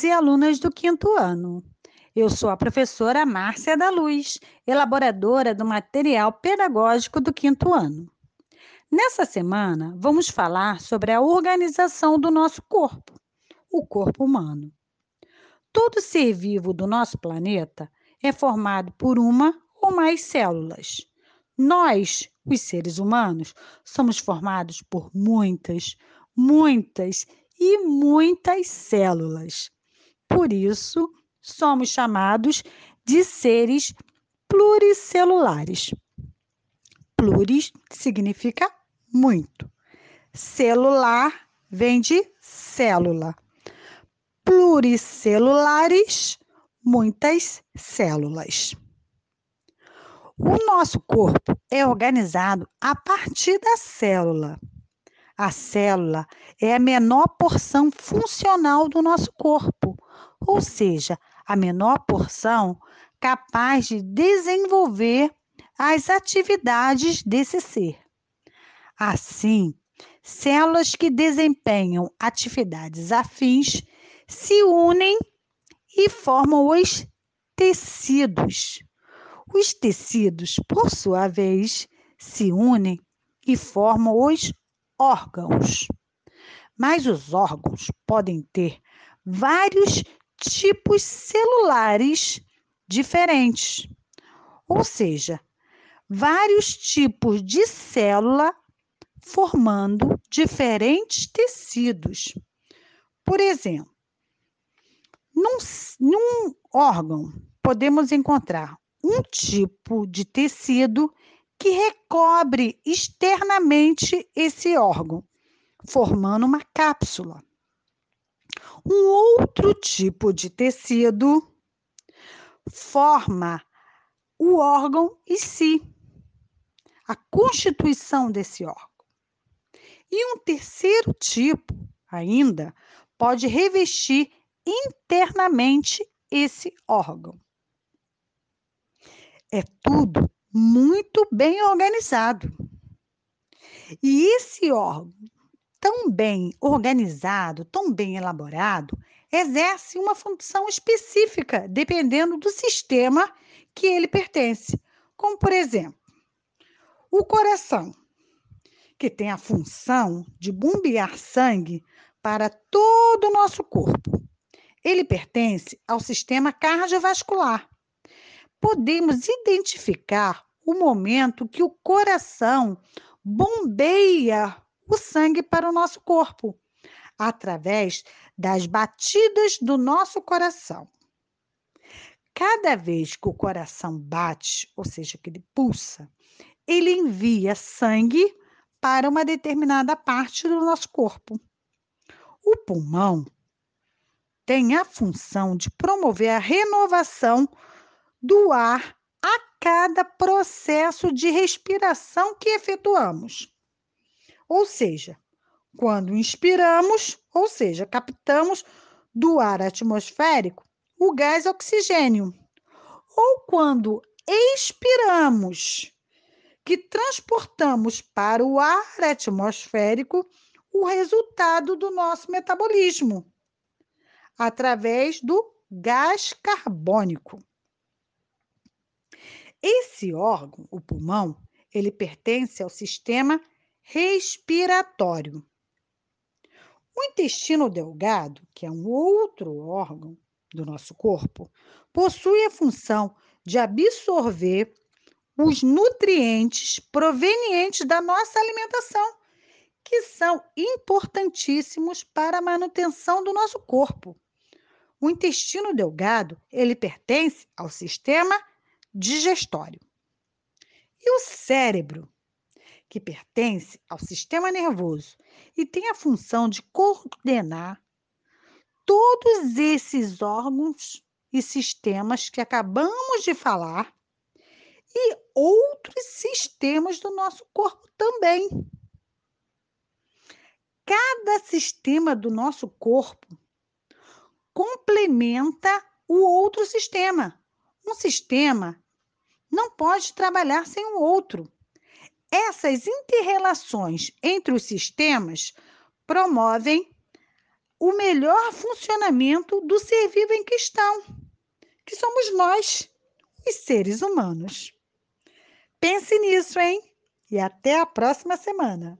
alunos e alunas do quinto ano. Eu sou a professora Márcia da Luz, elaboradora do material pedagógico do quinto ano. Nessa semana, vamos falar sobre a organização do nosso corpo, o corpo humano. Todo ser vivo do nosso planeta é formado por uma ou mais células. Nós, os seres humanos, somos formados por muitas, muitas e muitas células. Por isso, somos chamados de seres pluricelulares. Pluris significa muito. Celular vem de célula. Pluricelulares, muitas células. O nosso corpo é organizado a partir da célula. A célula é a menor porção funcional do nosso corpo, ou seja, a menor porção capaz de desenvolver as atividades desse ser. Assim, células que desempenham atividades afins se unem e formam os tecidos. Os tecidos, por sua vez, se unem e formam os órgãos. Mas os órgãos podem ter vários tipos celulares diferentes, ou seja, vários tipos de célula formando diferentes tecidos. Por exemplo, num, num órgão podemos encontrar um tipo de tecido que recobre externamente esse órgão, formando uma cápsula. Um outro tipo de tecido forma o órgão em si, a constituição desse órgão. E um terceiro tipo, ainda, pode revestir internamente esse órgão. É tudo muito bem organizado. E esse órgão tão bem organizado, tão bem elaborado, exerce uma função específica dependendo do sistema que ele pertence. Como, por exemplo, o coração, que tem a função de bombear sangue para todo o nosso corpo. Ele pertence ao sistema cardiovascular. Podemos identificar o momento que o coração bombeia o sangue para o nosso corpo, através das batidas do nosso coração. Cada vez que o coração bate, ou seja, que ele pulsa, ele envia sangue para uma determinada parte do nosso corpo. O pulmão tem a função de promover a renovação do ar a cada processo de respiração que efetuamos. Ou seja, quando inspiramos, ou seja, captamos do ar atmosférico o gás oxigênio, ou quando expiramos, que transportamos para o ar atmosférico o resultado do nosso metabolismo, através do gás carbônico. Esse órgão, o pulmão, ele pertence ao sistema respiratório. O intestino delgado, que é um outro órgão do nosso corpo, possui a função de absorver os nutrientes provenientes da nossa alimentação, que são importantíssimos para a manutenção do nosso corpo. O intestino delgado, ele pertence ao sistema digestório. E o cérebro, que pertence ao sistema nervoso e tem a função de coordenar todos esses órgãos e sistemas que acabamos de falar e outros sistemas do nosso corpo também. Cada sistema do nosso corpo complementa o outro sistema. Um sistema não pode trabalhar sem o outro. Essas interrelações entre os sistemas promovem o melhor funcionamento do ser vivo em questão, que somos nós, os seres humanos. Pense nisso, hein? E até a próxima semana.